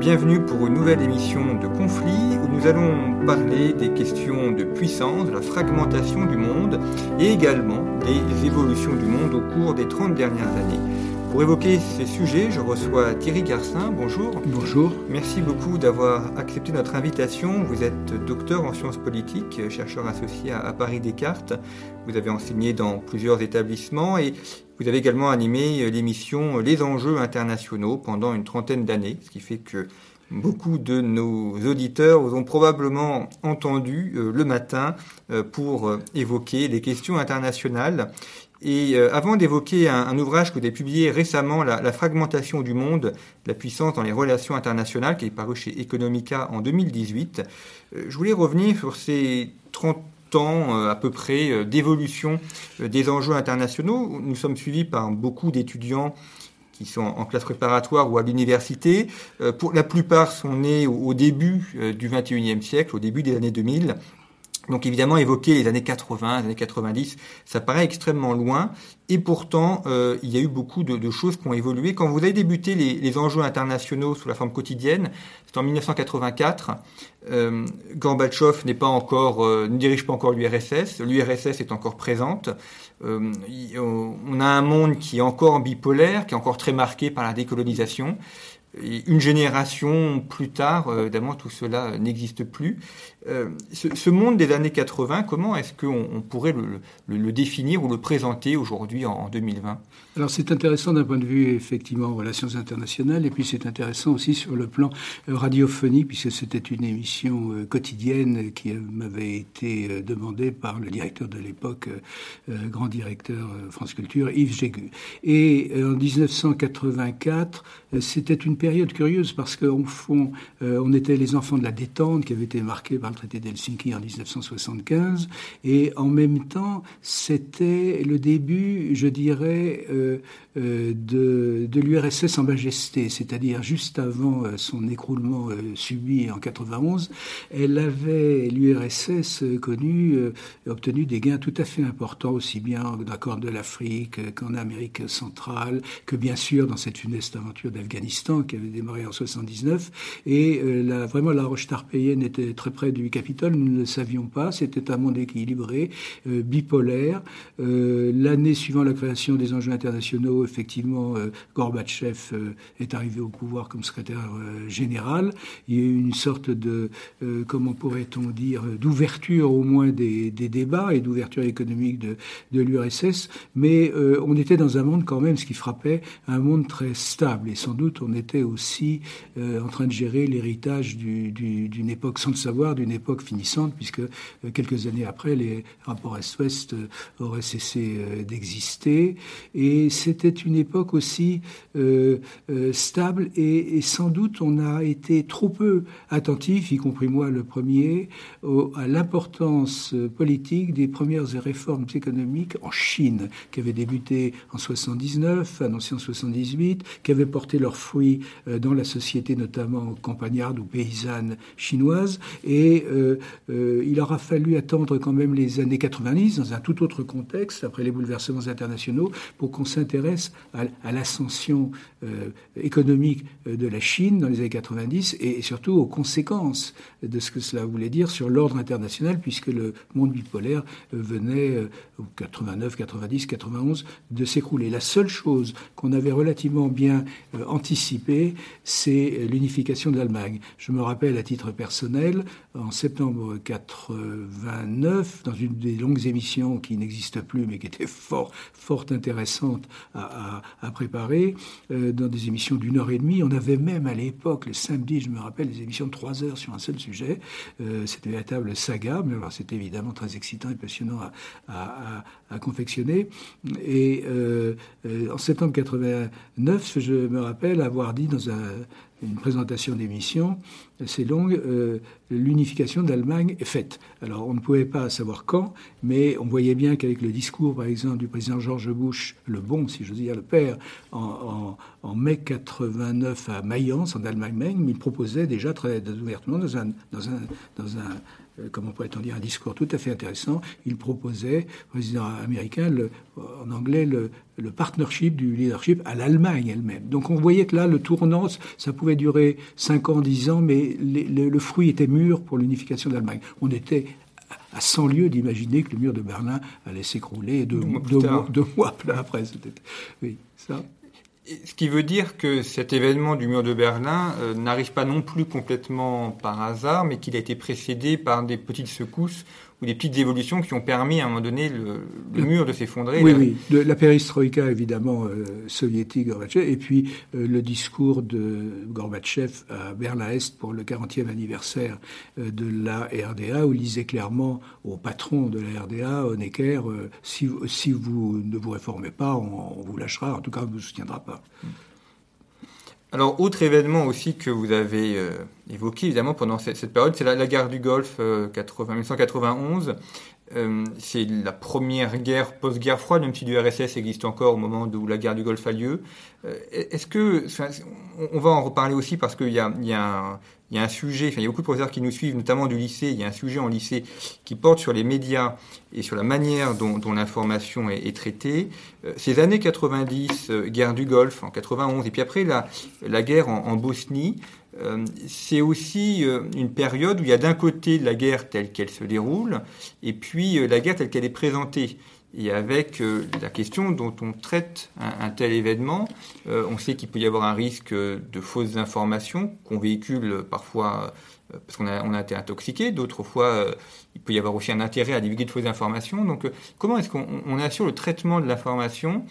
Bienvenue pour une nouvelle émission de Conflit où nous allons parler des questions de puissance, de la fragmentation du monde et également des évolutions du monde au cours des 30 dernières années. Pour évoquer ces sujets, je reçois Thierry Garcin. Bonjour. Bonjour. Merci beaucoup d'avoir accepté notre invitation. Vous êtes docteur en sciences politiques, chercheur associé à Paris Descartes. Vous avez enseigné dans plusieurs établissements et vous avez également animé l'émission Les enjeux internationaux pendant une trentaine d'années, ce qui fait que beaucoup de nos auditeurs vous ont probablement entendu euh, le matin euh, pour euh, évoquer les questions internationales. Et euh, avant d'évoquer un, ouvrage que vous avez publié récemment, la, fragmentation du monde, la puissance dans les relations internationales, qui est paru chez Economica en 2018, euh, je voulais revenir sur ces 30 ans euh, à peu près d'évolution des enjeux internationaux. Nous sommes suivis par beaucoup d'étudiants qui sont en classe préparatoire ou à l'université. pour la plupart sont nés au, au début du 21e siècle, au début des années 2000. Donc évidemment, évoquer les années 80, les années 90, ça paraît extrêmement loin. Et pourtant, euh, il y a eu beaucoup de, choses qui ont évolué. Quand vous avez débuté les, enjeux internationaux sous la forme quotidienne, c'est en 1984. Euh, Gorbatchev n'est pas encore, euh, ne dirige pas encore l'URSS. L'URSS est encore présente. Euh, on a un monde qui est encore bipolaire, qui est encore très marqué par la décolonisation. Une génération plus tard, évidemment, tout cela n'existe plus. Euh, ce, monde des années 80, comment est-ce qu'on on pourrait le, définir ou le présenter aujourd'hui en, en, 2020 Alors c'est intéressant d'un point de vue effectivement relations internationales et puis c'est intéressant aussi sur le plan euh, radiophonique puisque c'était une émission euh, quotidienne qui m'avait été demandée par le directeur de l'époque, grand directeur France Culture, Yves Jégu. Et en 1984, c'était une période curieuse parce qu'au fond, on était les enfants de la détente qui avait été marquée par le traité d'Helsinki en 1975, et en même temps, c'était le début, je dirais, euh, euh, de, de l'URSS en majesté, c'est-à-dire juste avant euh, son écroulement subi en 91, elle avait, l'URSS, connu, obtenu des gains tout à fait importants, aussi bien d'accord de l'Afrique qu'en Amérique centrale, que bien sûr dans cette funeste aventure d'Afghanistan qui avait démarré en 79, et la, vraiment la roche tarpéienne était très près du Capitole, nous ne le savions pas, c'était un monde équilibré, euh, bipolaire. Euh, L'année suivant la création des enjeux internationaux, effectivement, euh, Gorbatchev est arrivé au pouvoir comme secrétaire général. Il y a eu une sorte de, comment pourrait-on dire, d'ouverture au moins des, des débats et d'ouverture économique de, de l'URSS, mais on était dans un monde quand même, ce qui frappait, un monde très stable. Et sans doute, on était aussi en train de gérer l'héritage d'une du, époque, sans le savoir, d'une époque finissante, puisque quelques années après, les rapports Est-Ouest auraient cessé d'exister. Et c'était une époque aussi euh, euh, stable et, sans doute on a été trop peu attentif, y compris moi le premier, à l'importance politique des premières réformes économiques en Chine, qui avaient débuté en 79, annoncées en 78, qui avaient porté leurs fruits euh, dans la société notamment campagnarde ou paysanne chinoise. Et euh, euh, il aura fallu attendre quand même les années 90 dans un tout autre contexte, après les bouleversements internationaux, pour qu'on s'intéresse à, l'ascension euh, économique de la Chine dans les années 90 et, surtout aux conséquences de ce que cela voulait dire sur l'ordre international, puisque le monde bipolaire venait, euh, 89, 90, 91, de s'écrouler. La seule chose qu'on avait relativement bien anticipée, c'est l'unification de l'Allemagne. Je me rappelle à titre personnel, en septembre 89, dans une des longues émissions qui n'existe plus, mais qui était fort fort intéressantes à, préparer, dans des émissions d'une heure et demie. On avait même à l'époque, le samedi, je me rappelle, des émissions de trois heures sur un seul sujet. c'était une véritable saga, mais alors c'était évidemment très excitant et passionnant à, à confectionner. Et en septembre 89, je me rappelle avoir dit dans un une présentation d'émission, c'est longue, euh, l'unification d'Allemagne est faite. Alors on ne pouvait pas savoir quand, mais on voyait bien qu'avec le discours, par exemple, du président George Bush, le bon, si j'ose dire, le père, en, mai 89 à Mayence, en Allemagne même, il proposait déjà très ouvertement dans un, dans un, comment pourrait-on dire, un discours tout à fait intéressant. Il proposait, président américain, le, en anglais, le, le partnership du leadership à l'Allemagne elle-même. Donc on voyait que là, le tournant, ça pouvait durer 5 ans, 10 ans, mais le, fruit était mûr pour l'unification de l'Allemagne. On était à 100 lieues d'imaginer que le mur de Berlin allait s'écrouler deux, deux, mois, après. Oui, ça. Ce qui veut dire que cet événement du mur de Berlin euh, n'arrive pas non plus complètement par hasard, mais qu'il a été précédé par des petites secousses ou des petites évolutions qui ont permis à un moment donné le, mur de s'effondrer. Oui, oui. la perestroïka, évidemment, euh, soviétique, Gorbatchev, et puis euh, le discours de Gorbatchev à Berlin-Est pour le 40e anniversaire euh, de la RDA, où il disait clairement au patron de la RDA, Honecker, si, si vous ne vous réformez pas, on, vous lâchera, en tout cas, on ne vous soutiendra pas. Alors, autre événement aussi que vous avez euh, évoqué, évidemment, pendant cette, période, c'est la, guerre du Golfe euh, 1991. Euh, c'est la première guerre post-guerre froide, même si l'URSS existe encore au moment où la guerre du Golfe a lieu. Euh, est-ce que, on va en reparler aussi parce qu'il y a, y a un, il y a un sujet, enfin, il y a beaucoup de professeurs qui nous suivent, notamment du lycée, il y a un sujet en lycée qui porte sur les médias et sur la manière dont, l'information est, traitée. Euh, ces années 90, euh, guerre du Golfe en 91, et puis après la, guerre en, en Bosnie, euh, c'est aussi une période où il y a d'un côté la guerre telle qu'elle se déroule, et puis la guerre telle qu'elle est présentée et avec euh, la question dont on traite un, tel événement. Euh, on sait qu'il peut y avoir un risque de fausses informations qu'on véhicule parfois euh, parce qu'on a, été intoxiqué, d'autres fois il peut y avoir aussi un intérêt à divulguer de fausses informations. Donc comment est-ce qu'on assure le traitement de l'information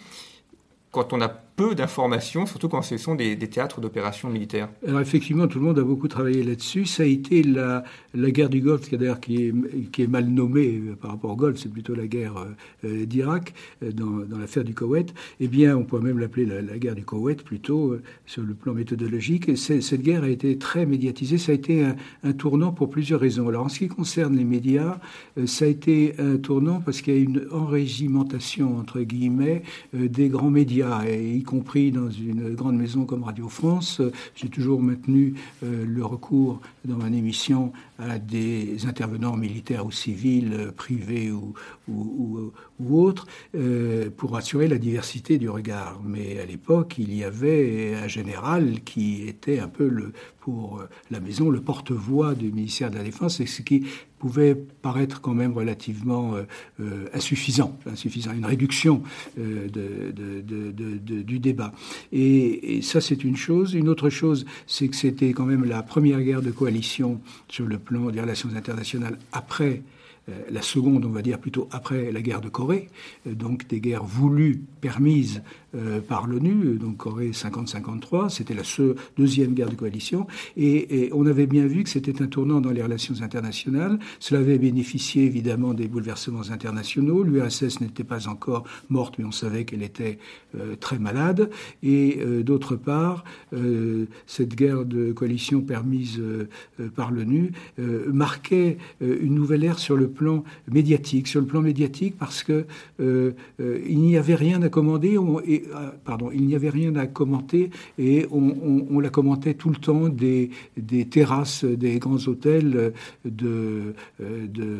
quand on a peu d'informations, surtout quand ce sont des, théâtres d'opérations militaires. Alors effectivement, tout le monde a beaucoup travaillé là-dessus. Ça a été la, guerre du Golfe, qui est, mal nommée euh, par rapport au Golfe, c'est plutôt la guerre euh, euh, d'Irak, dans, l'affaire du Koweït. Eh bien, on pourrait même l'appeler la, guerre du Koweït, plutôt sur le plan méthodologique. Et cette guerre a été très médiatisée. Ça a été un, un, tournant pour plusieurs raisons. Alors en ce qui concerne les médias, ça a été un tournant parce qu'il y a une enrégimentation, entre guillemets, des grands médias, et y compris dans une grande maison comme Radio France. J'ai toujours maintenu euh, le recours dans mon émission à des intervenants militaires ou civils, euh, privés ou, ou, autres, euh, pour assurer la diversité du regard. Mais à l'époque, il y avait un général qui était un peu le, pour la maison le porte-voix du ministère de la Défense, et ce qui pouvait paraître quand même relativement euh, insuffisant, insuffisant, une réduction de, de, du débat. Et, et ça, c'est une chose. Une autre chose, c'est que c'était quand même la première guerre de coalition sur le plan des relations internationales après la seconde, on va dire plutôt après la guerre de Corée, euh, donc des guerres voulues, permises euh, par l'ONU, donc Corée 50-53, c'était la deuxième guerre de coalition, et, on avait bien vu que c'était un tournant dans les relations internationales. Cela avait bénéficié évidemment des bouleversements internationaux. L'URSS n'était pas encore morte, mais on savait qu'elle était très malade. Et d'autre part, cette guerre de coalition permise par l'ONU marquait une nouvelle ère sur le plan médiatique, sur le plan médiatique parce que euh, euh, il n'y avait rien à commander, et, euh, pardon, il n'y avait rien à commenter et on, la commentait tout le temps des, des terrasses des grands hôtels de, de,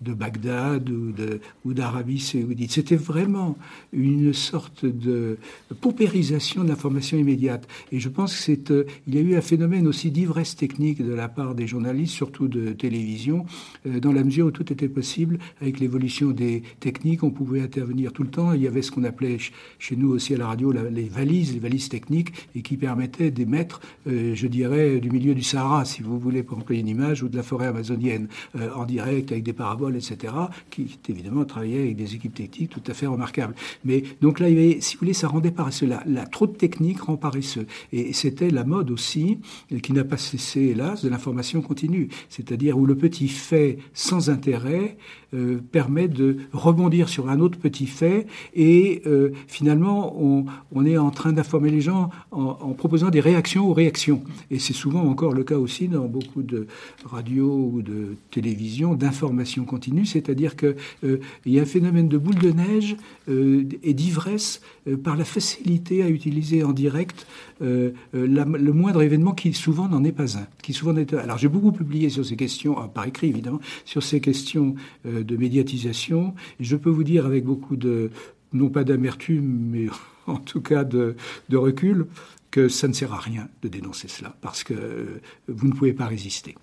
de Bagdad ou, d'Arabie saoudite. C'était vraiment une sorte de paupérisation de l'information immédiate. Et je pense que c'est, il y a eu un phénomène aussi d'ivresse technique de la part des journalistes, surtout de télévision, dans la mesure où tout était possible. Avec l'évolution des techniques, on pouvait intervenir tout le temps. Il y avait ce qu'on appelait chez nous aussi à la radio les valises, les valises techniques, et qui permettaient d'émettre, euh, je dirais, du milieu du Sahara, si vous voulez, pour employer une image, ou de la forêt amazonienne, euh, en direct avec des paraboles Etc., qui évidemment travaillait avec des équipes techniques tout à fait remarquables. Mais donc là, il y avait, si vous voulez, ça rendait paresseux. La, la trop de technique rend paresseux. Et c'était la mode aussi, qui n'a pas cessé, hélas, de l'information continue. C'est-à-dire où le petit fait sans intérêt euh, permet de rebondir sur un autre petit fait et euh, finalement on, est en train d'informer les gens en, proposant des réactions aux réactions. Et c'est souvent encore le cas aussi dans beaucoup de radios ou de télévision d'information continue, c'est-à-dire qu'il euh, y a un phénomène de boule de neige euh, et d'ivresse euh, par la facilité à utiliser en direct le moindre événement qui souvent n'en est pas un. Qui souvent. Alors j'ai beaucoup publié sur ces questions, par écrit évidemment, sur ces questions de médiatisation. Je peux vous dire avec beaucoup de, non pas d'amertume, mais en tout cas de recul, que ça ne sert à rien de dénoncer cela, parce que vous ne pouvez pas résister.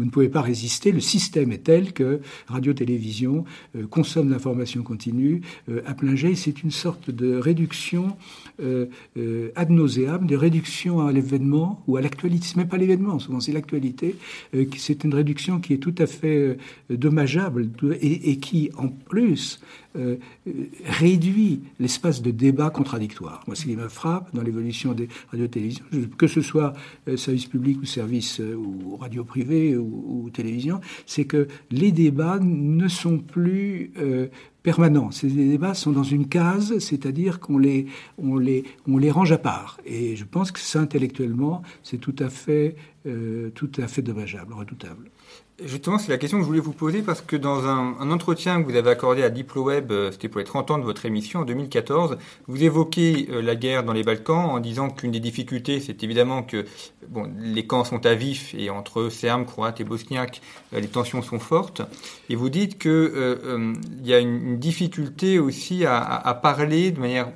Vous ne pouvez pas résister. Le système est tel que radio-télévision euh, consomme l'information continue euh, à plein. C'est une sorte de réduction euh, euh, ad nauseam, de réduction à l'événement ou à l'actualité. C'est même pas l'événement, souvent c'est l'actualité. C'est une réduction qui est tout à fait dommageable et, et qui, en plus, euh, réduit l'espace de débat contradictoire. Moi, ce qui me frappe dans l'évolution des radios-télévisions, que ce soit euh, service public ou service euh, ou radio privé ou, télévision, c'est que les débats ne sont plus permanents. Ces débats sont dans une case, c'est-à-dire qu'on les, on les, on les range à part. Et je pense que ça, intellectuellement, c'est tout à fait, tout à fait dommageable, redoutable. Justement, c'est la question que je voulais vous poser parce que dans un, entretien que vous avez accordé à DiploWeb, euh, c'était pour les 30 ans de votre émission en 2014, vous évoquez euh, la guerre dans les Balkans en disant qu'une des difficultés, c'est évidemment que bon, les camps sont à vif et entre Serbes, Croates et Bosniaques, euh, les tensions sont fortes. Et vous dites qu'il y a une, difficulté aussi à parler de manière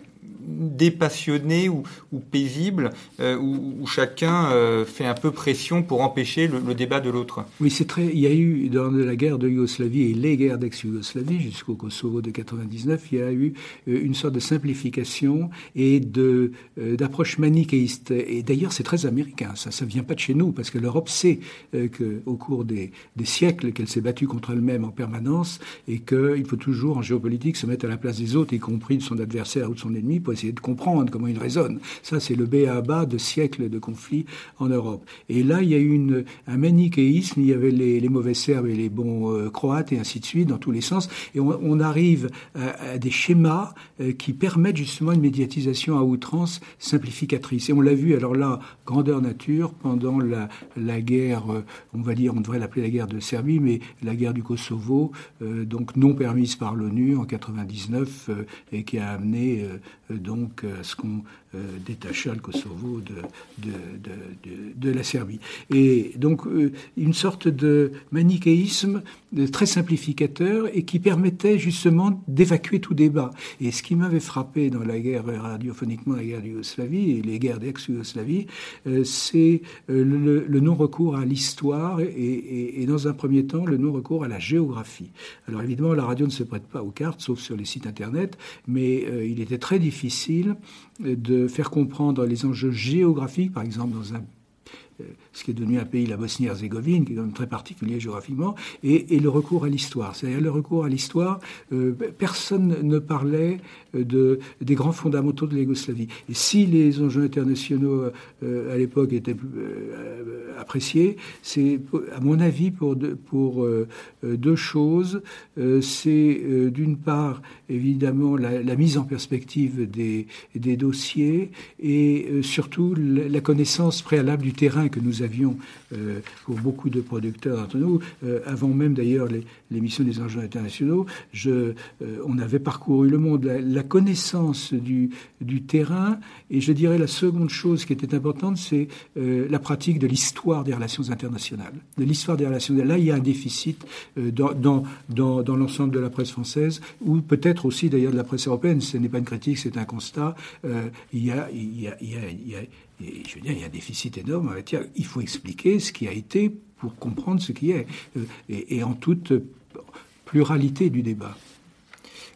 dépassionné ou, paisible, euh, où, chacun euh, fait un peu pression pour empêcher le, débat de l'autre. Oui, c'est très. Il y a eu dans la guerre de Yougoslavie et les guerres d'ex-Yougoslavie jusqu'au Kosovo de 99, il y a eu euh, une sorte de simplification et de d'approche manichéiste. Et d'ailleurs, c'est très américain. Ça, ça vient pas de chez nous parce que l'Europe sait qu'au cours des, des siècles qu'elle s'est battue contre elle-même en permanence et qu'il faut toujours en géopolitique se mettre à la place des autres, y compris de son adversaire ou de son ennemi, pour essayer de comprendre comment il raisonne. Ça, c'est le B à bas de siècles de conflits en Europe. Et là, il y a eu un manichéisme, il y avait les, les, mauvais Serbes et les bons euh, Croates, et ainsi de suite, dans tous les sens. Et on, arrive à, des schémas euh, qui permettent justement une médiatisation à outrance simplificatrice. Et on l'a vu, alors là, grandeur nature, pendant la, la guerre, euh, on va dire, on devrait l'appeler la guerre de Serbie, mais la guerre du Kosovo, donc non permise par l'ONU en 99, euh, et qui a amené donc à ce qu'on euh, détacha le Kosovo de, de, de, de, la Serbie. Et donc euh, une sorte de manichéisme très simplificateur et qui permettait justement d'évacuer tout débat. Et ce qui m'avait frappé dans la guerre radiophoniquement, la guerre de Yougoslavie et les guerres d'ex-Yougoslavie, euh, c'est le, non-recours à l'histoire et, dans un premier temps le non-recours à la géographie. Alors évidemment, la radio ne se prête pas aux cartes, sauf sur les sites internet, mais euh, il était très difficile de faire comprendre les enjeux géographiques, par exemple dans un euh, ce qui est devenu un pays, la Bosnie-Herzégovine, qui est très particulier géographiquement, et, le recours à l'histoire. C'est-à-dire le recours à l'histoire, euh, personne ne parlait de, des grands fondamentaux de l'Yougoslavie. Et si les enjeux internationaux euh, à l'époque étaient euh, appréciés, c'est, à mon avis, pour, de, pour euh, deux choses. c'est d'une part, évidemment, la, la, mise en perspective des, dossiers et surtout la, la connaissance préalable du terrain que nous avions euh, pour beaucoup de producteurs d'entre nous, euh, avant même d'ailleurs l'émission des enjeux internationaux, euh, on avait parcouru le monde. La, connaissance du, terrain, et je dirais la seconde chose qui était importante, c'est la pratique de l'histoire des relations internationales. De l'histoire des relations. Là, il y a un déficit dans, l'ensemble de la presse française, ou peut-être aussi d'ailleurs de la presse européenne. Ce n'est pas une critique, c'est un constat. il y a, il il y a et je veux dire, il y a un déficit énorme. Il faut expliquer ce qui a été pour comprendre ce qui est, et, et en toute pluralité du débat.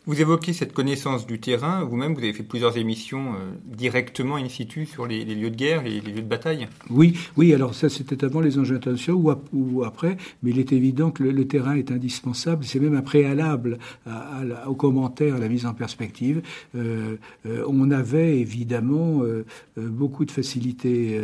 Vous évoquez cette connaissance du terrain. Vous-même, vous avez fait plusieurs émissions euh, directement in situ sur les, lieux de guerre, les, lieux de bataille. Oui, oui. Alors ça, c'était avant les enjeux internationaux ou, après. Mais il est évident que le, terrain est indispensable. C'est même un préalable aux commentaires, à la mise en perspective. Euh, euh, on avait évidemment beaucoup de facilités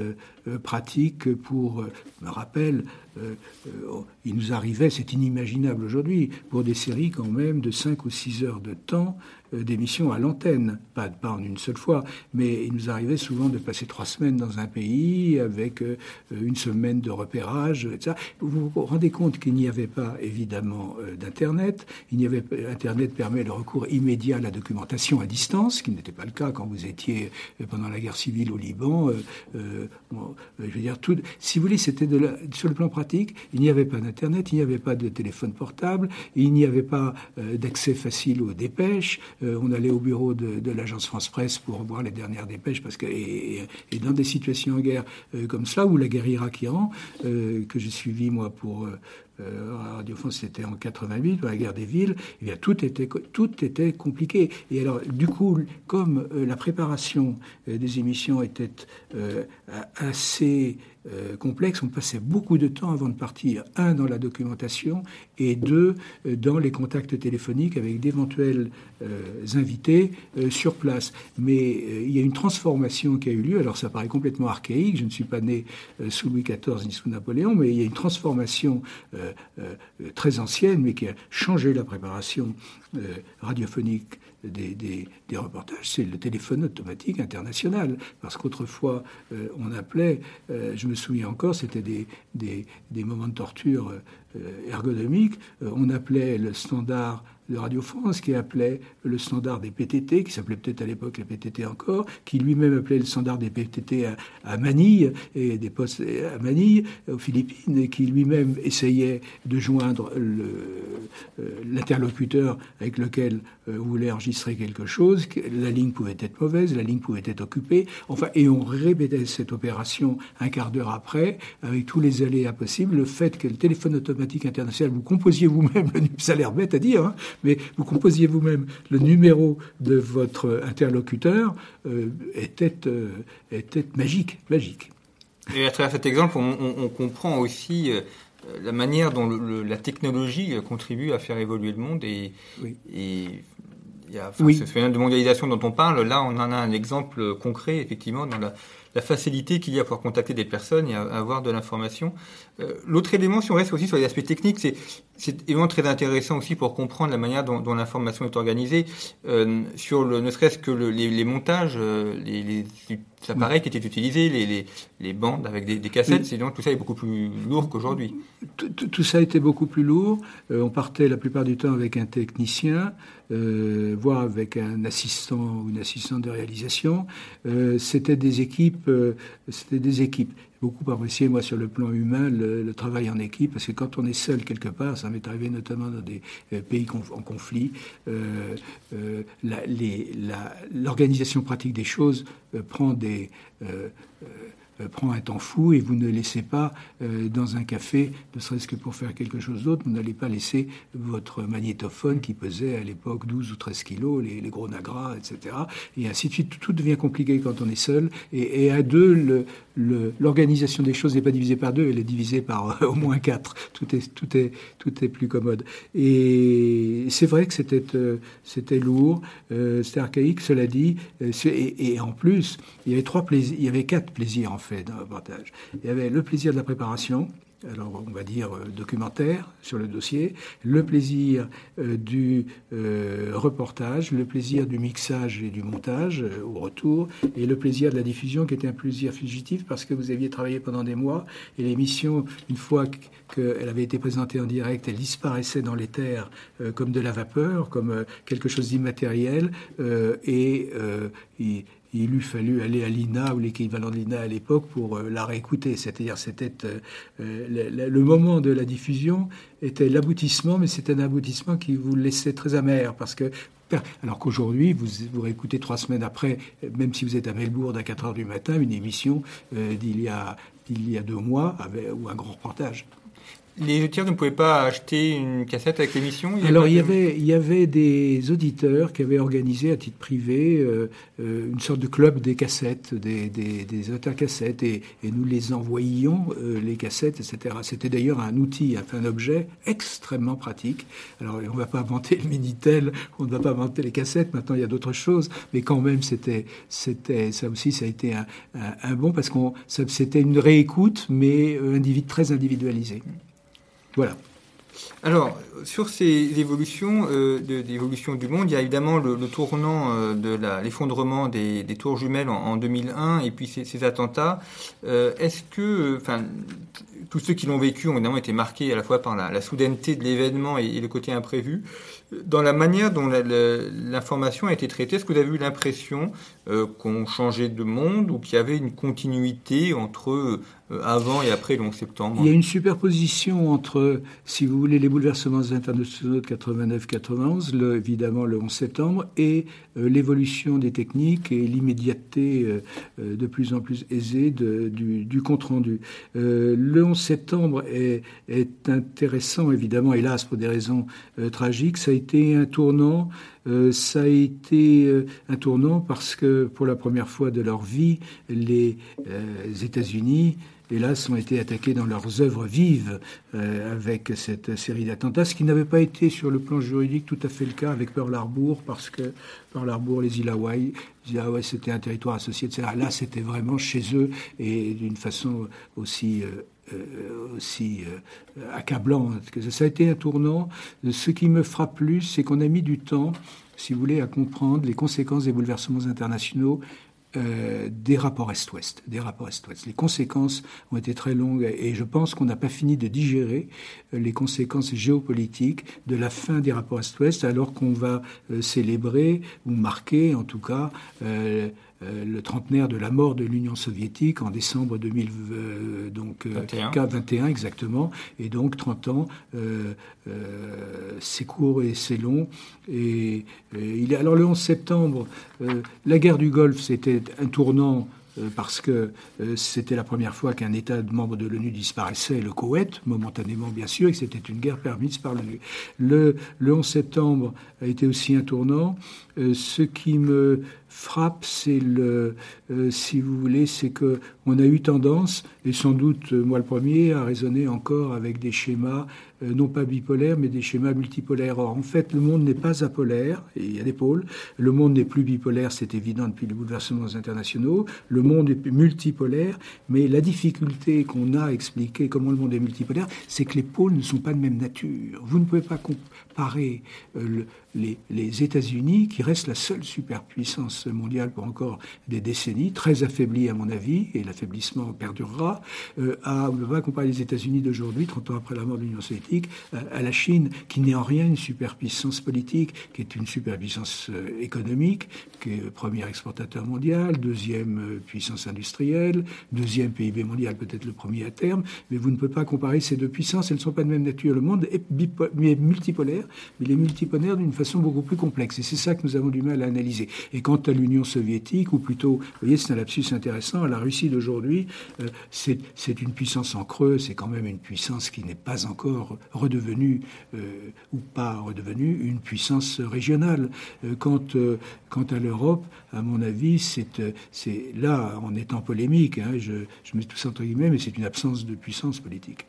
pratiques pour, je me rappelle, euh, euh, il nous arrivait, c'est inimaginable aujourd'hui, pour des séries quand même de 5 ou 6 heures de temps, euh, d'émissions à l'antenne, pas, en une seule fois, mais il nous arrivait souvent de passer trois semaines dans un pays avec euh, une semaine de repérage, etc. Vous vous rendez compte qu'il n'y avait pas évidemment euh, d'Internet. Il Internet permet le recours immédiat à la documentation à distance, ce qui n'était pas le cas quand vous étiez pendant la guerre civile au Liban. je veux dire, tout, si vous voulez, c'était sur le plan pratique, il n'y avait pas d'Internet, il n'y avait pas de téléphone portable, il n'y avait pas d'accès facile aux dépêches. Euh, on allait au bureau de, l'agence France Presse pour voir les dernières dépêches, parce que et, dans des situations en guerre euh, comme ça, où la guerre Irak-Iran, euh, que j'ai suivi moi pour Radio France, c'était en 88, dans la guerre des villes, eh bien, tout était, tout était compliqué. Et alors, du coup, comme la préparation des émissions était assez euh, complexe. On passait beaucoup de temps avant de partir, un dans la documentation et deux euh, dans les contacts téléphoniques avec d'éventuels euh, invités sur place. Mais il y a une transformation qui a eu lieu. Alors ça paraît complètement archaïque. Je ne suis pas né sous Louis XIV ni sous Napoléon, mais il y a une transformation très ancienne, mais qui a changé la préparation radiophonique des, reportages, c'est le téléphone automatique international. Parce qu'autrefois, euh, on appelait, euh, je me souviens encore, c'était des, des, moments de torture euh, ergonomiques, on appelait le standard de Radio France qui appelait le standard des PTT, qui s'appelait peut-être à l'époque les PTT encore, qui lui-même appelait le standard des PTT à, Manille et des postes à Manille aux Philippines, et qui lui-même essayait de joindre euh, l'interlocuteur avec lequel euh, voulez enregistrer quelque chose. La ligne pouvait être mauvaise, la ligne pouvait être occupée. Enfin, et on répétait cette opération un quart d'heure après, avec tous les aléas possibles. Le fait que le téléphone automatique international, vous composiez vous-même, ça a l'air bête à dire, hein, mais vous composiez vous-même. Le numéro de votre interlocuteur, euh, était, euh, était magique, magique. Et à travers cet exemple, on, comprend aussi euh, la manière dont la technologie contribue à faire évoluer le monde et, et il y a, ce phénomène de mondialisation dont on parle, là on en a un exemple concret effectivement dans la, la facilité qu'il y a à pouvoir contacter des personnes et à, avoir de l'information. Euh, l'autre élément, si on reste aussi sur les aspects techniques, c'est évidemment très intéressant aussi pour comprendre la manière dont, dont l'information est organisée, euh, sur le, ne serait-ce que le, les, les, montages, euh, les, les, appareils qui étaient utilisés, les, bandes avec des, des cassettes, c'est donc tout ça est beaucoup plus lourd qu'aujourd'hui. Tout, tout, ça a été beaucoup plus lourd. Euh, on partait la plupart du temps avec un technicien, euh, voire avec un assistant ou une assistante de réalisation. Euh, c'était des équipes, c'était des équipes beaucoup apprécié, moi, sur le plan humain, le, travail en équipe, parce que quand on est seul quelque part, ça m'est arrivé notamment dans des euh, pays en conflit, euh, euh, l'organisation pratique des choses prend des euh, prend un temps fou et vous ne laissez pas euh, dans un café, ne serait-ce que pour faire quelque chose d'autre, vous n'allez pas laisser votre magnétophone qui pesait à l'époque 12 ou 13 kilos, les, gros nagras, etc. Et ainsi de suite. Tout devient compliqué quand on est seul. Et, à deux, l'organisation des choses n'est pas divisée par deux, elle est divisée par euh, au moins quatre. Tout est, tout est, tout est plus commode. Et c'est vrai que c'était, c'était lourd, c'était archaïque, cela dit. Et, et, en plus, il y avait trois plaisirs, il y avait quatre plaisirs en fait le reportage. Il y avait le plaisir de la préparation, alors on va dire euh, documentaire sur le dossier, le plaisir euh, du euh, reportage, le plaisir du mixage et du montage au retour, et le plaisir de la diffusion qui était un plaisir fugitif parce que vous aviez travaillé pendant des mois et l'émission, une fois qu'elle avait été présentée en direct, elle disparaissait dans l'éther comme de la vapeur, comme quelque chose d'immatériel, et, et il eût fallu aller à l'INA ou l'équivalent de l'INA à l'époque pour euh, la réécouter. C'est-à-dire, c'était euh, euh, le, moment de la diffusion était l'aboutissement, mais c'était un aboutissement qui vous laissait très amer parce que alors qu'aujourd'hui, vous, vous réécoutez trois semaines après, même si vous êtes à Melbourne à 4 heures du matin, une émission d'il y, a, deux mois ou un grand reportage. Les auditeurs ne pouvaient pas acheter une cassette avec l'émission Alors, il y, avait, il y avait des auditeurs qui avaient organisé à titre privé euh, euh, une sorte de club des cassettes, des, des, des intercassettes, et, et, nous les envoyions, euh, les cassettes, etc. C'était d'ailleurs un outil, un objet extrêmement pratique. Alors, on ne va pas inventer le Minitel, on ne va pas inventer les cassettes, maintenant il y a d'autres choses, mais quand même, c'était, c'était, ça aussi, ça a été un, un, bon, parce que c'était une réécoute, mais individu, très individualisée. Voilà. Alors, sur ces évolutions, euh, du monde, il y a évidemment le, tournant euh, de l'effondrement des, des, tours jumelles en, 2001 et puis ces, attentats. Euh, est-ce que, enfin, tous ceux qui l'ont vécu ont évidemment été marqués à la fois par la, soudaineté de l'événement et, le côté imprévu. Dans la manière dont l'information a été traitée, est-ce que vous avez eu l'impression euh, qu'on changeait de monde ou qu'il y avait une continuité entre euh, avant et après le 11 septembre? Il y a une superposition entre, si vous voulez, les bouleversements internationaux de 89-91, évidemment le 11 septembre, et euh, l'évolution des techniques et l'immédiateté de plus en plus aisée du, du compte-rendu. le 11 septembre est, intéressant, évidemment, hélas, pour des raisons tragiques. A été un tournant euh, ça a été euh, un tournant parce que pour la première fois de leur vie, les euh, États-Unis hélas, ont été attaqués dans leurs œuvres vives avec cette série d'attentats, ce qui n'avait pas été sur le plan juridique tout à fait le cas avec Pearl Harbor, parce que Pearl Harbor, les îles Hawaï, c'était un territoire associé, etc. Là, c'était vraiment chez eux et d'une façon aussi aussi euh, accablant. Ça a été un tournant. Ce qui me frappe plus, c'est qu'on a mis du temps, si vous voulez, à comprendre les conséquences des bouleversements internationaux euh, des rapports Est-Ouest, des rapports Est-Ouest. Les conséquences ont été très longues et je pense qu'on n'a pas fini de digérer les conséquences géopolitiques de la fin des rapports Est-Ouest alors qu'on va célébrer ou marquer en tout cas euh, le trentenaire de la mort de l'Union soviétique en décembre 2021 donc, 21. Euh, exactement. Et donc 30 ans, euh, c'est court et c'est long. Et, il alors le 11 septembre, la guerre du Golfe, c'était un tournant euh, parce que euh, c'était la première fois qu'un État membre de l'ONU disparaissait, le Koweït, momentanément bien sûr, et que c'était une guerre permise par l'ONU. Le, le 11 septembre a été aussi un tournant. Euh, ce qui me frappe, c'est le, si vous voulez, c'est que on a eu tendance, et sans doute moi le premier, à raisonner encore avec des schémas non pas bipolaires, mais des schémas multipolaires. Or, en fait, le monde n'est pas apolaire, il y a des pôles. Le monde n'est plus bipolaire, c'est évident depuis les bouleversements internationaux. Le monde est multipolaire, mais la difficulté qu'on a à expliquer comment le monde est multipolaire, c'est que les pôles ne sont pas de même nature. Vous ne pouvez pas comparer euh, les, États-Unis, qui restent la seule superpuissance mondiale pour encore des décennies, très affaiblie à mon avis, et l'affaiblissement perdurera, euh, à, pas comparer les États-Unis d'aujourd'hui, 30 ans après la mort de l'Union soviétique, à, la Chine, qui n'est en rien une superpuissance politique, qui est une superpuissance euh, économique, qui est premier exportateur mondial, deuxième puissance industrielle, deuxième PIB mondial, peut-être le premier à terme, mais vous ne pouvez pas comparer ces deux puissances, elles ne sont pas de même nature. Le monde est, multipolaire, mais il est multipolaire d'une façon beaucoup plus complexe, et c'est ça que nous avons du mal à analyser. Et quant à l'Union soviétique, ou plutôt, vous voyez, c'est un lapsus intéressant, la Russie d'aujourd'hui, euh, c'est une puissance en creux, c'est quand même une puissance qui n'est pas encore redevenue, euh, ou pas redevenue, une puissance régionale. Euh, quant, quant à l'Europe, à mon avis, c'est là, en étant polémique, hein, je, je, mets tout ça entre guillemets, mais c'est une absence de puissance politique.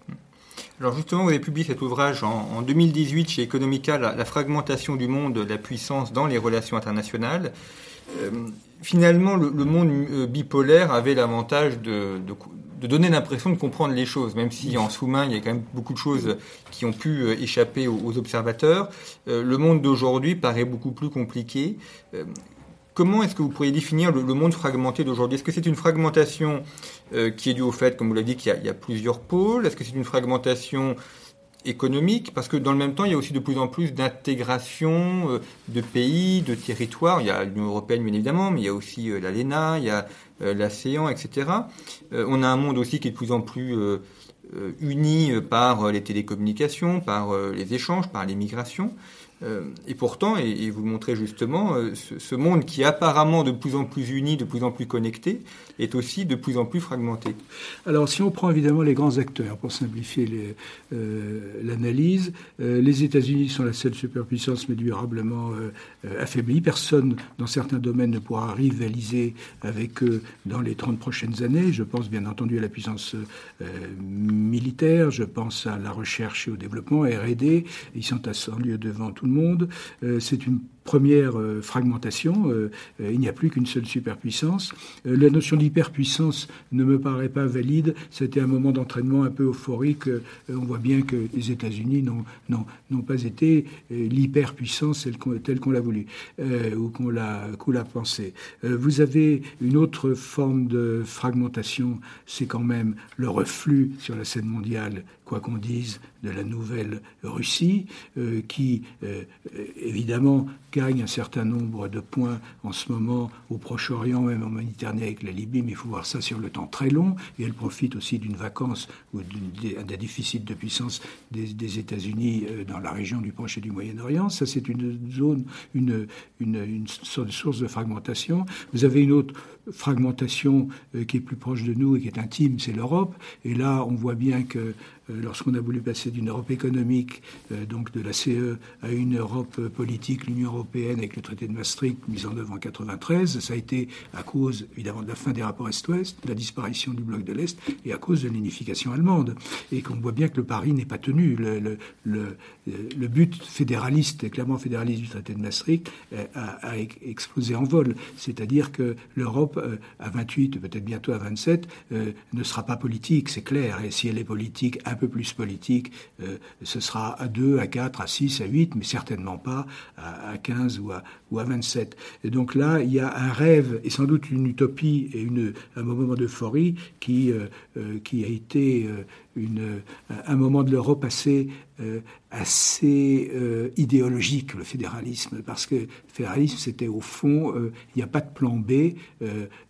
Alors justement, vous avez publié cet ouvrage en, 2018 chez Economica, la, fragmentation du monde, la puissance dans les relations internationales. Euh, finalement, le, monde euh, bipolaire avait l'avantage de, donner l'impression de comprendre les choses, même si en sous-main, il y a quand même beaucoup de choses qui ont pu euh, échapper aux, observateurs. le monde d'aujourd'hui paraît beaucoup plus compliqué. Comment est-ce que vous pourriez définir le, monde fragmenté d'aujourd'hui? Est-ce que c'est une fragmentation euh, qui est due au fait, comme vous l'avez dit, qu'il y, a plusieurs pôles? Est-ce que c'est une fragmentation économique? Parce que dans le même temps, il y a aussi de plus en plus d'intégration euh, de pays, de territoires. Il y a l'Union européenne, bien évidemment, mais il y a aussi euh, l'ALENA, il y a l'ASEAN, etc. on a un monde aussi qui est de plus en plus uni par les télécommunications, par les échanges, par les migrations. Euh, et pourtant, et, vous montrez justement, euh, ce, monde qui est apparemment de plus en plus uni, de plus en plus connecté, est aussi de plus en plus fragmentée. Alors si on prend évidemment les grands acteurs, pour simplifier l'analyse, les États-Unis sont la seule superpuissance mais durablement affaiblie. Personne dans certains domaines ne pourra rivaliser avec eux dans les 30 prochaines années. Je pense bien entendu à la puissance militaire, je pense à la recherche et au développement, R&D, ils sont à 100 lieues devant tout le monde. Euh, c'est une première euh, fragmentation. Euh, il n'y a plus qu'une seule superpuissance. la notion d'hyperpuissance ne me paraît pas valide. C'était un moment d'entraînement un peu euphorique. on voit bien que les États-Unis n'ont pas été l'hyperpuissance telle qu'on l'a voulu ou qu'on l'a pensé. vous avez une autre forme de fragmentation, c'est quand même le reflux sur la scène mondiale, quoi qu'on dise, de la nouvelle Russie, euh, qui euh, évidemment gagne un certain nombre de points en ce moment au Proche-Orient, même en Méditerranée avec la Libye, mais il faut voir ça sur le temps très long, et elle profite aussi d'une vacance ou d'un déficit de puissance des, États-Unis euh, dans la région du Proche et du Moyen-Orient. Ça, c'est une zone, une, une, une source de fragmentation. Vous avez une autre fragmentation qui est plus proche de nous et qui est intime, c'est l'Europe. Et là, on voit bien que euh, lorsqu'on a voulu passer d'une Europe économique, euh, donc de la CE, à une Europe politique, l'Union européenne avec le traité de Maastricht mis en œuvre en 93, ça a été à cause évidemment de la fin des rapports Est-Ouest, de la disparition du bloc de l'Est et à cause de l'unification allemande. Et qu'on voit bien que le pari n'est pas tenu. Le, but fédéraliste, clairement fédéraliste du traité de Maastricht, euh, a, a explosé en vol. C'est-à-dire que l'Europe, à 28, peut-être bientôt à 27, ne sera pas politique, c'est clair. Et si elle est politique, un peu plus politique, euh, ce sera à 2, à 4, à 6, à 8, mais certainement pas à, 15 ou à, ou à 27. Et donc là, il y a un rêve et sans doute une utopie et un moment d'euphorie qui, euh, euh, a été une, un moment de l'Europe assez, euh, euh, idéologique, le fédéralisme, parce que le fédéralisme, c'était au fond, euh, il n'y a pas de plan B,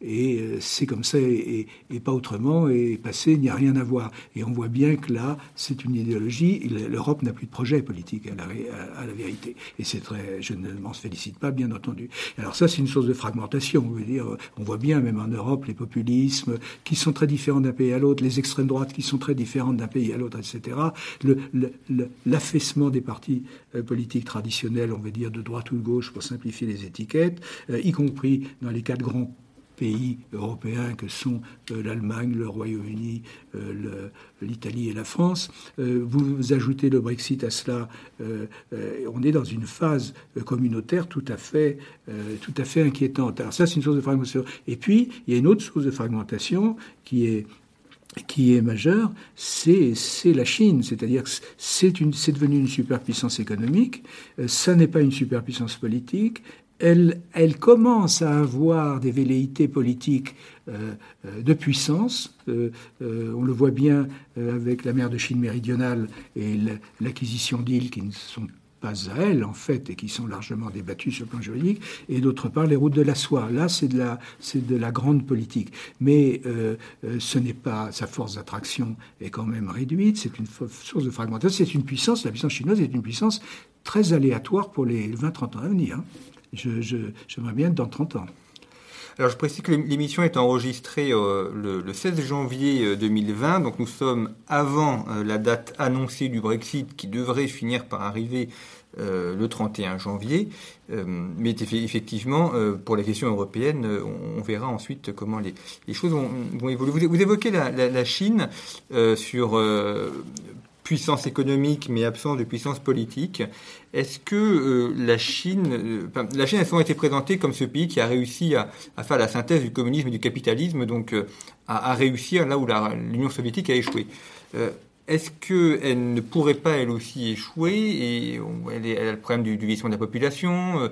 et c'est comme ça et, pas autrement, et passé, il n'y a rien à voir. Et on voit bien que là, c'est une idéologie, l'Europe n'a plus de projet politique à la, à, la vérité. Et c'est très, je ne m'en félicite pas, bien entendu. Alors ça, c'est une source de fragmentation, on veut dire, on voit bien, même en Europe, les populismes qui sont très différents d'un pays à l'autre, les extrêmes droites qui sont très différents d'un pays à l'autre, etc. L'affaissement des partis euh, politiques traditionnels, on va dire de droite ou de gauche, pour simplifier les étiquettes, euh, y compris dans les quatre grands pays européens que sont euh, l'Allemagne, le Royaume-Uni, l'Italie et la France. vous, ajoutez le Brexit à cela, on est dans une phase communautaire tout à fait, tout à fait inquiétante. Alors ça, c'est une source de fragmentation. Et puis, il y a une autre source de fragmentation qui est qui est majeur, c'est la Chine. C'est-à-dire que c'est devenu une superpuissance économique, euh, ça n'est pas une superpuissance politique. Elle, elle, commence à avoir des velléités politiques euh, euh, de puissance. on le voit bien avec la mer de Chine méridionale et l'acquisition d'îles qui ne sont à elles, en fait, et qui sont largement débattues sur le plan juridique, et d'autre part les routes de la soie. Là, c'est de la, grande politique. Mais euh, euh, ce n'est pas, sa force d'attraction est quand même réduite, c'est une source de fragmentation, c'est une puissance, la puissance chinoise est une puissance très aléatoire pour les 20-30 ans à venir. Hein. J'aimerais bien être dans 30 ans. Alors je précise que l'émission est enregistrée euh, le, 16 janvier 2020, donc nous sommes avant la date annoncée du Brexit qui devrait finir par arriver euh, le 31 janvier. Euh, mais effectivement, euh, pour la question européenne, on, verra ensuite comment les, choses vont, évoluer. Vous, évoquez la, Chine sur puissance économique mais absence de puissance politique. Est-ce que la Chine, la Chine a souvent été présentée comme ce pays qui a réussi à, faire la synthèse du communisme et du capitalisme, donc à, à réussir là où l'Union soviétique a échoué. Est-ce qu'elle ne pourrait pas elle aussi échouer et elle, a le problème du, vieillissement de la population, euh,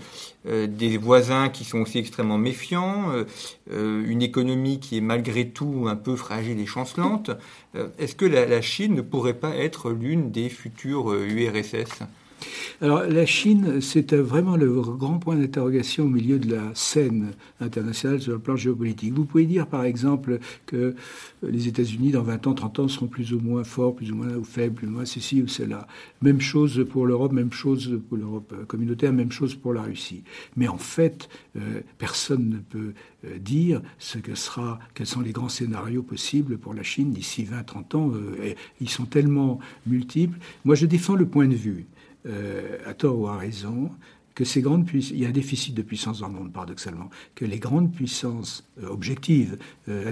euh, des voisins qui sont aussi extrêmement méfiants, euh, une économie qui est malgré tout un peu fragile et chancelante. Est-ce que la, Chine ne pourrait pas être l'une des futures URSS Alors la Chine, c'est vraiment le grand point d'interrogation au milieu de la scène internationale sur le plan géopolitique. Vous pouvez dire par exemple que les États-Unis dans 20 ans, 30 ans seront plus ou moins forts, plus ou moins ou faibles, plus ou moins ceci ou cela. Même chose pour l'Europe, même chose pour l'Europe communautaire, même chose pour la Russie. Mais en fait, euh, personne ne peut euh, dire ce que sera, quels sont les grands scénarios possibles pour la Chine d'ici 20-30 ans. Euh, ils sont tellement multiples. Moi, je défends le point de vue euh, à tort ou à raison, que ces grandes il y a un déficit de puissance dans le monde, paradoxalement, que les grandes puissances euh, objectives, euh,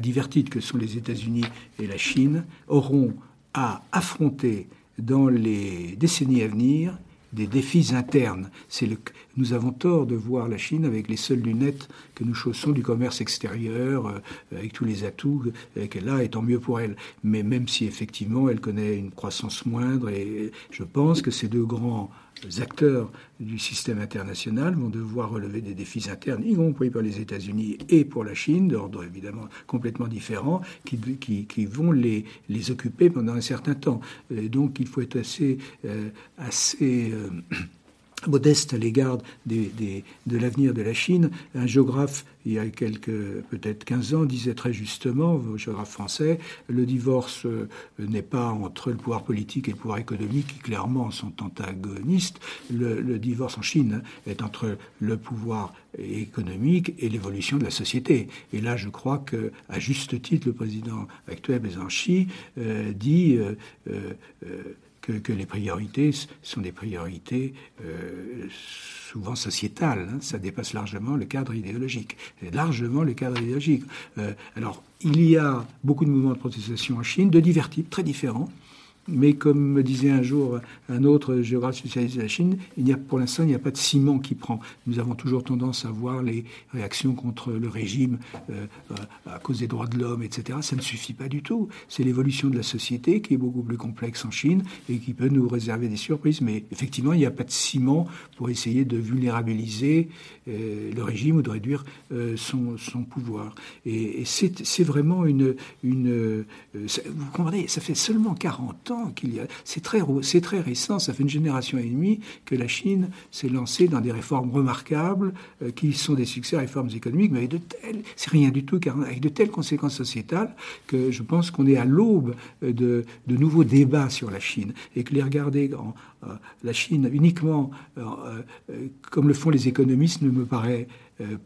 que sont les États-Unis et la Chine, auront à affronter dans les décennies à venir des défis internes. C'est le, nous avons tort de voir la Chine avec les seules lunettes que nous chaussons du commerce extérieur, euh, avec tous les atouts qu'elle a, étant mieux pour elle. Mais même si effectivement elle connaît une croissance moindre, et je pense que ces deux grands acteurs du système international vont devoir relever des défis internes, y compris pour les États-Unis et pour la Chine, d'ordre évidemment complètement différent, qui, vont les, occuper pendant un certain temps. Et donc il faut être assez, euh, assez euh, modeste à l'égard de l'avenir de la Chine. Un géographe, il y a quelques, peut-être 15 ans, disait très justement, un géographe français, le divorce euh, n'est pas entre le pouvoir politique et le pouvoir économique, qui clairement sont antagonistes. Le, divorce en Chine est entre le pouvoir économique et l'évolution de la société. Et là, je crois que, à juste titre, le président actuel, Bézan Xi, euh, dit euh, que, les priorités sont des priorités euh, souvent sociétales. Hein. ça dépasse largement le cadre idéologique. Largement le cadre idéologique. Euh, alors, il y a beaucoup de mouvements de protestation en Chine, de divers types, très différents. Mais comme me disait un jour un autre géographe spécialiste de la Chine, il n'y a, pour l'instant, il n'y a pas de ciment qui prend. Nous avons toujours tendance à voir les réactions contre le régime euh, à cause des droits de l'homme, etc. Ça ne suffit pas du tout. C'est l'évolution de la société qui est beaucoup plus complexe en Chine et qui peut nous réserver des surprises. Mais effectivement, il n'y a pas de ciment pour essayer de vulnérabiliser euh, le régime ou de réduire euh, son, pouvoir. Et, et c'est vraiment une... une vous comprenez, ça fait seulement 40 ans C'est très, récent, ça fait une génération et demie que la Chine s'est lancée dans des réformes remarquables euh, qui sont des succès, réformes économiques, mais avec de telles, c'est rien du tout, avec de telles conséquences sociétales que je pense qu'on est à l'aube euh, de, de, nouveaux débats sur la Chine et que les regarder en, euh, la Chine uniquement comme le font les économistes ne me paraît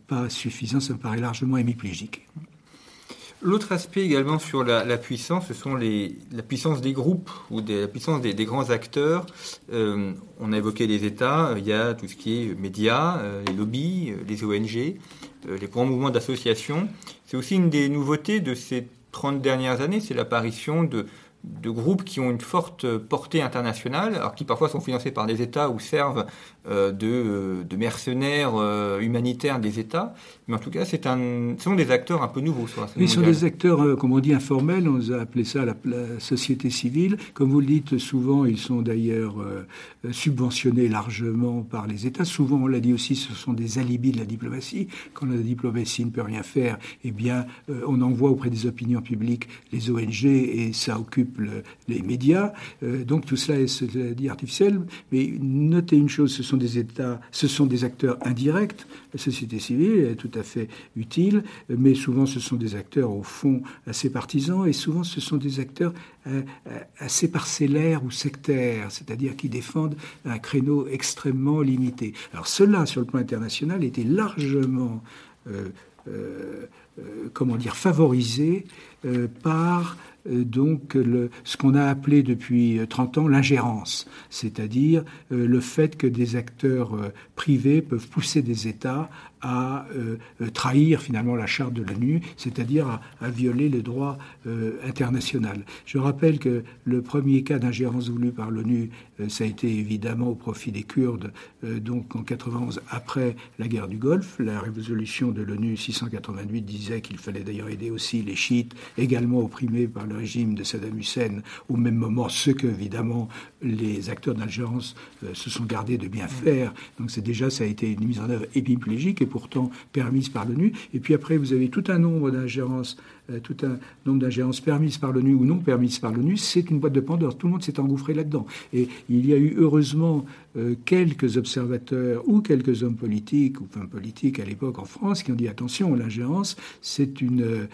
pas suffisant, ça me paraît largement hémiplégique. L'autre aspect également sur la, puissance, ce sont les, la puissance des groupes ou la puissance des, grands acteurs. Euh, on a évoqué les États, il y a tout ce qui est médias, euh, les lobbies, euh, les ONG, les grands mouvements d'association. C'est aussi une des nouveautés de ces 30 dernières années, c'est l'apparition de, groupes qui ont une forte portée internationale, alors qui parfois sont financés par des États ou servent euh, de, euh, mercenaires euh, humanitaires des États. Mais en tout cas, c'est un, ce sont des acteurs un peu nouveaux sur la scène Ils sont des acteurs, comme on dit, informels. On a appelé ça la, société civile. Comme vous le dites, souvent, ils sont d'ailleurs subventionnés largement par les États. Souvent, on l'a dit aussi, ce sont des alibis de la diplomatie. Quand la diplomatie ne peut rien faire, eh bien, on envoie auprès des opinions publiques les ONG et ça occupe les médias. donc tout cela est, dit artificiel. Mais notez une chose, ce sont des États, ce sont des acteurs indirects. La société civile est tout fait utile, mais souvent ce sont des acteurs au fond assez partisans et souvent ce sont des acteurs euh, euh, assez parcellaires ou sectaires, c'est-à-dire qui défendent un créneau extrêmement limité. Alors cela, sur le plan international, était largement euh, comment dire, favorisé par donc le, ce qu'on a appelé depuis 30 ans l'ingérence, c'est-à-dire le fait que des acteurs privés peuvent pousser des États à euh, euh, trahir finalement la charte de l'ONU, c'est-à-dire à, violer le droit euh, international. Je rappelle que le premier cas d'ingérence voulu par l'ONU, ça a été évidemment au profit des Kurdes, donc en 91 après la guerre du Golfe. La résolution de l'ONU 688 disait qu'il fallait d'ailleurs aider aussi les chiites, également opprimés par le régime de Saddam Hussein, au même moment, ce que évidemment les acteurs d'ingérence se sont gardés de bien faire. Donc c'est déjà ça a été une mise en œuvre épiplégique et pourtant permise par l'ONU. Et puis après, vous avez tout un nombre d'ingérences tout un nombre d'ingérences permises par l'ONU ou non permises par l'ONU, c'est une boîte de Pandore. Tout le monde s'est engouffré là-dedans. Et il y a eu heureusement quelques observateurs ou quelques hommes politiques, ou enfin politiques à l'époque en France, qui ont dit attention, l'ingérence, c'est une,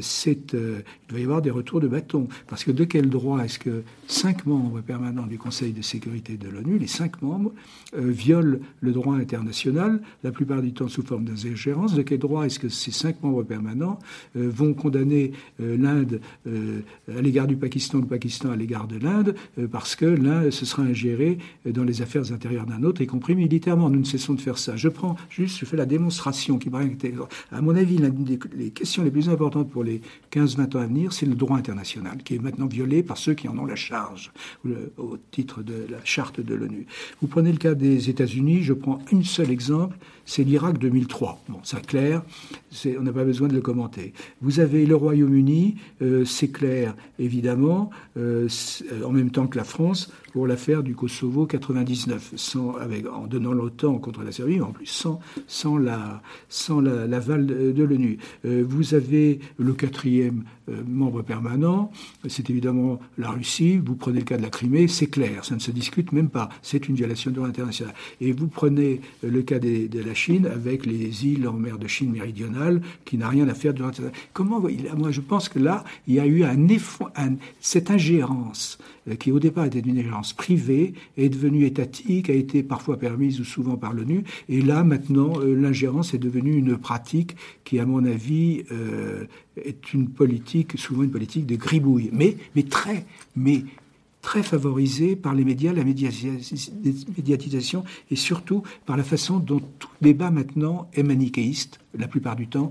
c'est, il doit y avoir des retours de bâton. Parce que de quel droit est-ce que cinq membres permanents du Conseil de sécurité de l'ONU, les cinq membres, violent le droit international, la plupart du temps sous forme d'ingérence. De quel droit est-ce que ces cinq membres permanents euh, vont condamner euh, l'Inde euh, à l'égard du Pakistan, le Pakistan à l'égard de l'Inde, parce que l'un se sera ingéré dans les affaires intérieures d'un autre, y compris militairement. Nous ne cessons de faire ça. Je prends juste, je fais la démonstration qui paraît, à mon avis, l'une des questions les plus importantes pour les 15-20 ans à venir, c'est le droit international, qui est maintenant violé par ceux qui en ont la charge, au titre de la charte de l'ONU. Vous prenez le cas des États-Unis, je prends un seul exemple, c'est l'Irak 2003. Bon, c'est clair, on n'a pas besoin de le commenter. Vous avez le Royaume-Uni, euh, c'est clair, évidemment, euh, euh, en même temps que la France, pour l'affaire du Kosovo 99, sans, avec, en donnant l'OTAN contre la Serbie, mais en plus sans, sans la sans l'aval de l'ONU. vous avez le quatrième membre permanent, c'est évidemment la Russie. Vous prenez le cas de la Crimée, c'est clair, ça ne se discute même pas. C'est une violation de droit international. Et vous prenez le cas de la Chine avec les îles en mer de Chine méridionale qui n'a rien à faire de Comment Moi, je pense que là, il y a eu un, un cette ingérence euh, qui au départ était une ingérence privée est devenue étatique, a été parfois permise ou souvent par l'ONU, et là maintenant euh, l'ingérence est devenue une pratique qui, à mon avis, euh, est une politique, souvent une politique de gribouille, mais, très, mais très favorisé par les médias, la médiatisation et surtout par la façon dont tout débat maintenant est manichéiste, la plupart du temps,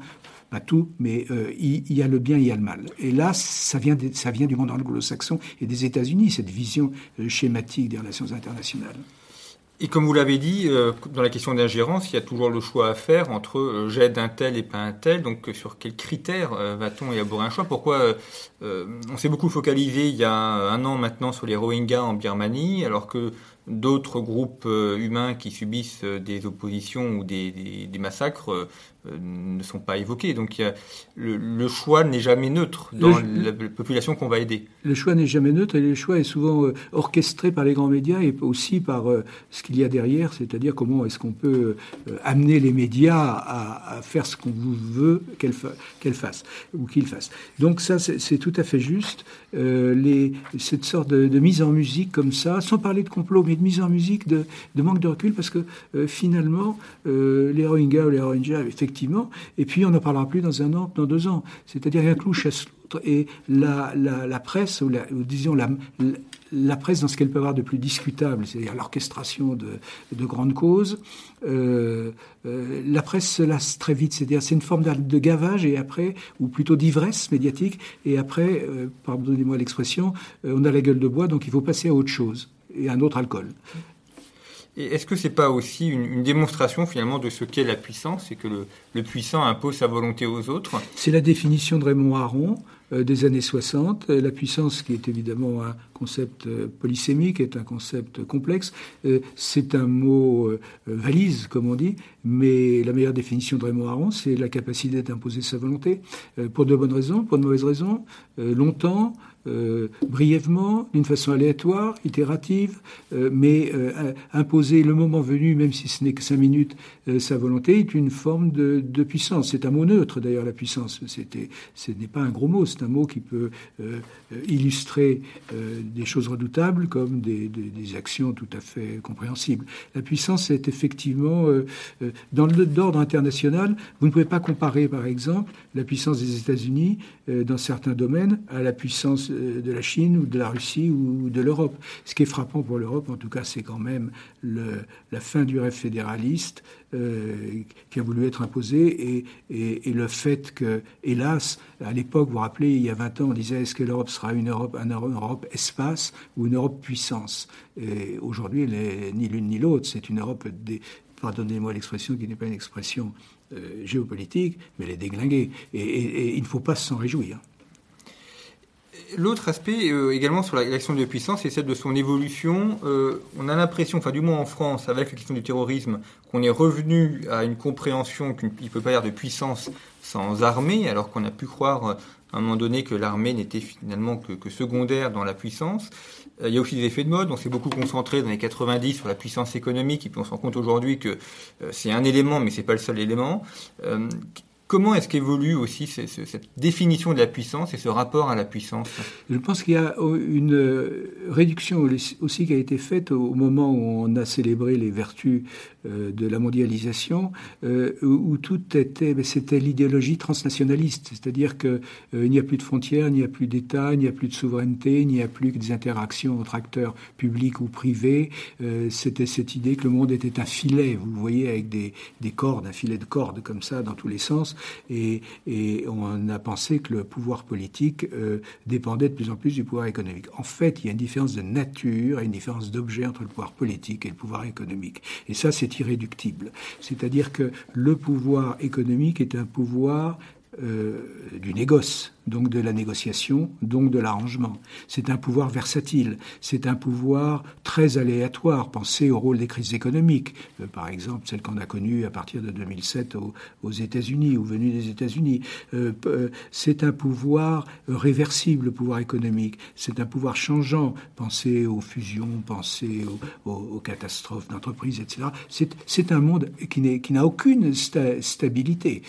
pas tout, mais euh, il, y a le bien, il y a le mal. Et là, ça vient, ça vient du monde anglo-saxon et des États-Unis, cette vision euh, schématique des relations internationales. Et comme vous l'avez dit, euh, dans la question d'ingérence, il y a toujours le choix à faire entre euh, j'aide un tel et pas un tel. Donc euh, sur quels critères va-t-on élaborer un choix? Pourquoi on s'est beaucoup focalisé il y a un an maintenant sur les Rohingyas en Birmanie, alors que d'autres groupes humains qui subissent des oppositions ou des, massacres ne sont pas évoqués. Donc le, choix n'est jamais neutre dans la, population qu'on va aider. Le choix n'est jamais neutre et le choix est souvent euh, orchestré par les grands médias et aussi par euh, ce qu'il y a derrière, c'est-à-dire comment est-ce qu'on peut amener les médias à, faire ce qu'on veut qu'elles fassent ou qu'ils fassent. Donc ça, c'est tout à fait juste. les, cette sorte de, mise en musique comme ça, sans parler de complot, mais de mise en musique, de, manque de recul, parce que finalement, les Rohingyas ou les Rohingyas, effectivement, effectivement. Et puis, on n'en parlera plus dans un an, dans deux ans. C'est-à-dire qu'un clou chasse l'autre. Et la, la, presse, ou, disons la, la presse dans ce qu'elle peut avoir de plus discutable, c'est-à-dire l'orchestration de, de, grandes causes, euh, euh, la presse se lasse très vite. C'est-à-dire c'est une forme de gavage et après, ou plutôt d'ivresse médiatique. Et après, euh, pardonnez-moi l'expression, on a la gueule de bois, donc il faut passer à autre chose et à un autre alcool. Et est-ce que c'est pas aussi une, démonstration finalement de ce qu'est la puissance C'est que le, puissant impose sa volonté aux autres? C'est la définition de Raymond Aron euh, des années 60. Euh, la puissance, qui est évidemment un concept euh, polysémique, est un concept complexe. c'est un mot valise, comme on dit, mais la meilleure définition de Raymond Aron, c'est la capacité d'imposer sa volonté, pour de bonnes raisons, pour de mauvaises raisons, longtemps, euh, brièvement, d'une façon aléatoire, itérative, euh, mais euh, imposer le moment venu, même si ce n'est que cinq minutes, sa volonté, est une forme de, puissance. C'est un mot neutre d'ailleurs, la puissance. C'était, ce n'est pas un gros mot, c'est un mot qui peut illustrer des choses redoutables comme des, des, actions tout à fait compréhensibles. La puissance est effectivement, dans l'ordre international, vous ne pouvez pas comparer par exemple la puissance des États-Unis dans certains domaines à la puissance de la Chine ou de la Russie ou de l'Europe. Ce qui est frappant pour l'Europe, en tout cas, c'est quand même la fin du rêve fédéraliste euh, qui a voulu être imposé et, le fait que, hélas, à l'époque, vous vous rappelez, il y a 20 ans, on disait est-ce que l'Europe sera une Europe, Europe espace ou une Europe puissance? Et aujourd'hui, ni l'une ni l'autre. C'est une Europe pardonnez-moi l'expression qui n'est pas une expression euh, géopolitique, mais elle est déglinguée. Et il ne faut pas s'en réjouir. L'autre aspect euh, également sur l'action de puissance, c'est celle de son évolution. Euh, on a l'impression, enfin du moins en France, avec la question du terrorisme, qu'on est revenu à une compréhension qu'il ne peut pas y avoir de puissance sans armée, alors qu'on a pu croire à un moment donné que l'armée n'était finalement que, secondaire dans la puissance. il y a aussi des effets de mode. On s'est beaucoup concentré dans les 90 sur la puissance économique, et puis on se rend compte aujourd'hui que c'est un élément, mais c'est pas le seul élément. Comment est-ce qu'évolue aussi cette définition de la puissance et ce rapport à la puissance? Je pense qu'il y a une réduction aussi qui a été faite au moment où on a célébré les vertus euh, de la mondialisation, euh, où tout était, c'était l'idéologie transnationaliste, c'est-à-dire qu'il euh, n'y a plus de frontières, il n'y a plus d'État, il n'y a plus de souveraineté, il n'y a plus que des interactions entre acteurs publics ou privés. c'était cette idée que le monde était un filet, vous voyez, avec des, des cordes, un filet de cordes comme ça dans tous les sens, et, et on a pensé que le pouvoir politique dépendait de plus en plus du pouvoir économique. En fait, il y a une différence de nature une différence d'objet entre le pouvoir politique et le pouvoir économique. Et ça, c'est irréductible. C'est-à-dire que le pouvoir économique est un pouvoir euh, du négoce donc de la négociation, donc de l'arrangement. C'est un pouvoir versatile, c'est un pouvoir très aléatoire. Pensez au rôle des crises économiques, euh, par exemple celle qu'on a connue à partir de 2007 aux, États-Unis, ou venue des États-Unis. Euh, euh, c'est un pouvoir réversible, le pouvoir économique. C'est un pouvoir changeant. Pensez aux fusions, pensez aux, catastrophes d'entreprise, etc. C'est un monde qui n'a aucune stabilité.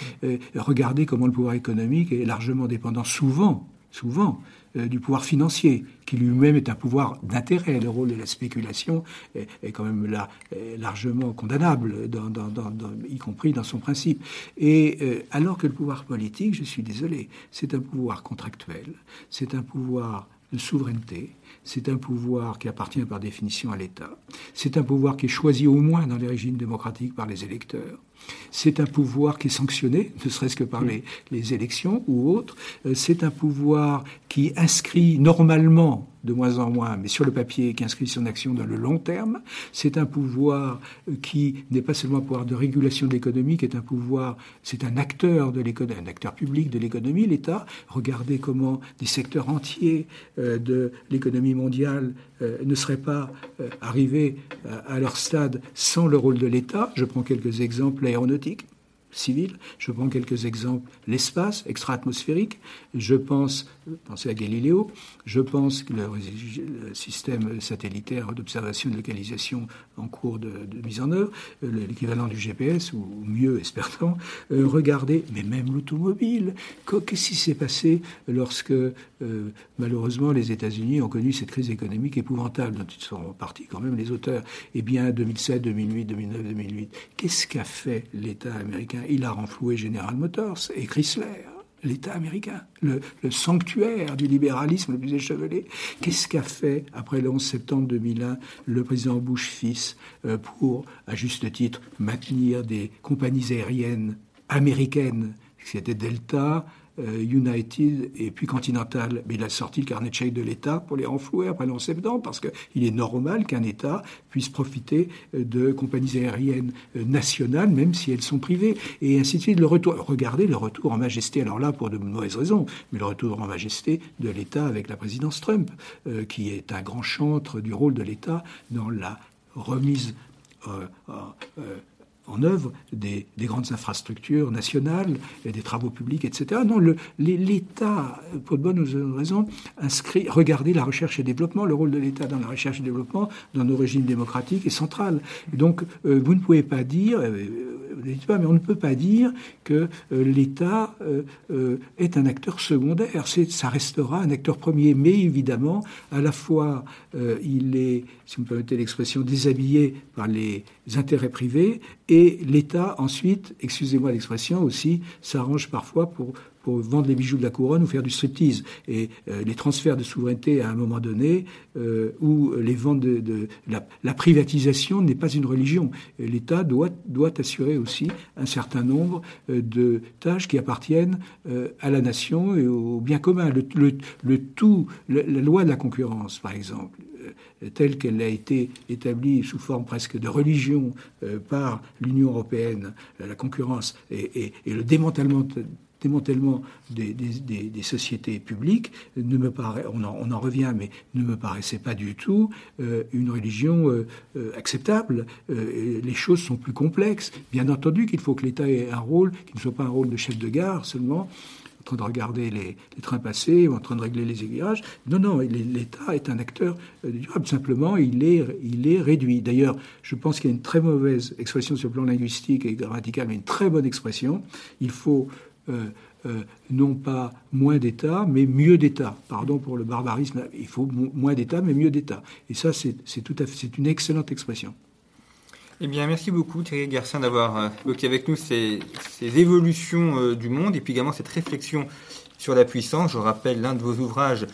regardez comment le pouvoir économique est largement dépendant souvent, souvent, euh, du pouvoir financier, qui lui-même est un pouvoir d'intérêt. Le rôle de la spéculation est, quand même là largement condamnable, y compris dans son principe. Et euh, alors que le pouvoir politique, je suis désolé, c'est un pouvoir contractuel, c'est un pouvoir de souveraineté, c'est un pouvoir qui appartient par définition à l'État, c'est un pouvoir qui est choisi au moins dans les régimes démocratiques par les électeurs, c'est un pouvoir qui est sanctionné, ne serait-ce que par les, les élections ou autres. Euh, c'est un pouvoir qui inscrit normalement de moins en moins, mais sur le papier, qui inscrit son action dans le long terme. C'est un pouvoir euh, qui n'est pas seulement un pouvoir de régulation de l'économie, qui est un pouvoir, c'est un acteur de l'économie, un acteur public de l'économie, l'État. Regardez comment des secteurs entiers euh, de l'économie mondiale euh, ne seraient pas arrivés à leur stade sans le rôle de l'État. Je prends quelques exemples aéronautiques civile. Je prends quelques exemples. L'espace extra-atmosphérique. Je pense, pensez à Galiléo. Je pense que le, système satellitaire d'observation et de localisation en cours de, mise en œuvre, euh, l'équivalent du GPS, ou mieux, espérons, euh, regardez, mais même l'automobile. Qu'est-ce qui s'est passé lorsque, euh, malheureusement, les États-Unis ont connu cette crise économique épouvantable, dont ils sont partis quand même les auteurs? Eh bien, 2007, 2008, 2009, 2008. Qu'est-ce qu'a fait l'État américain il a renfloué General Motors et Chrysler. L'État américain, le, sanctuaire du libéralisme le plus échevelé. Qu'est-ce qu'a fait, après le 11 septembre 2001, le président Bush fils euh, pour, à juste titre, maintenir des compagnies aériennes américaines, c'était Delta, United et puis Continental. Mais il a sorti le carnet de chèques de l'État pour les renflouer après le 11 septembre, parce qu'il est normal qu'un État puisse profiter euh, de compagnies aériennes euh, nationales, même si elles sont privées, et ainsi de suite. Le retour, regardez le retour en majesté, alors là pour de mauvaises raisons, mais le retour en majesté de l'État avec la présidence Trump, qui est un grand chantre du rôle de l'État dans la remise en œuvre des, grandes infrastructures nationales et des travaux publics, etc. Non, l'État, pour de bonnes raisons, inscrit, regardez la recherche et développement, le rôle de l'État dans la recherche et développement dans nos régimes démocratiques est central. Donc, euh, vous ne pouvez pas dire, euh, mais on ne peut pas dire que euh, l'État est un acteur secondaire. Ça restera un acteur premier, mais évidemment, à la fois, il est, si vous me permettez l'expression, déshabillé par les intérêts privés et l'État, ensuite, excusez-moi l'expression aussi, s'arrange parfois pour, pour vendre les bijoux de la couronne ou faire du striptease. Et euh, les transferts de souveraineté à un moment donné, euh, ou les ventes de, la, privatisation n'est pas une religion. L'État doit, doit assurer aussi un certain nombre euh, de tâches qui appartiennent à la nation et au bien commun. Le, tout, la loi de la concurrence, par exemple, telle qu'elle a été établie sous forme presque de religion par l'Union européenne, la concurrence et, le démantèlement démantèlement des, sociétés publiques ne me paraît, on en, revient, mais ne me paraissait pas du tout euh, une religion euh, acceptable. les choses sont plus complexes. Bien entendu qu'il faut que l'État ait un rôle qui ne soit pas un rôle de chef de gare seulement, en train de regarder les, trains passer ou en train de régler les aiguillages. Non, non, l'État est un acteur euh, durable. Simplement, il est, il est réduit. D'ailleurs, je pense qu'il y a une très mauvaise expression sur le plan linguistique et grammatical, mais une très bonne expression. Il faut euh, euh, non pas moins d'État, mais mieux d'État. Pardon pour le barbarisme, il faut moins d'État, mais mieux d'État. Et ça, c'est tout à fait, une excellente expression. Eh bien, merci beaucoup Thierry Garcin d'avoir euh, évoqué avec nous ces, évolutions du monde et puis également cette réflexion sur la puissance. Je rappelle l'un de vos ouvrages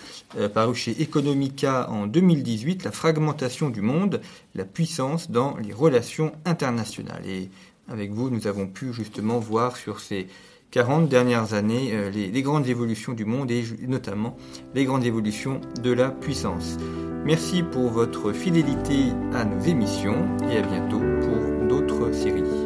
paru chez Economica en 2018, La fragmentation du monde, la puissance dans les relations internationales. Et avec vous, nous avons pu justement voir sur ces 40 dernières années euh, les, grandes évolutions du monde et notamment les grandes évolutions de la puissance. Merci pour votre fidélité à nos émissions et à bientôt pour d'autres séries.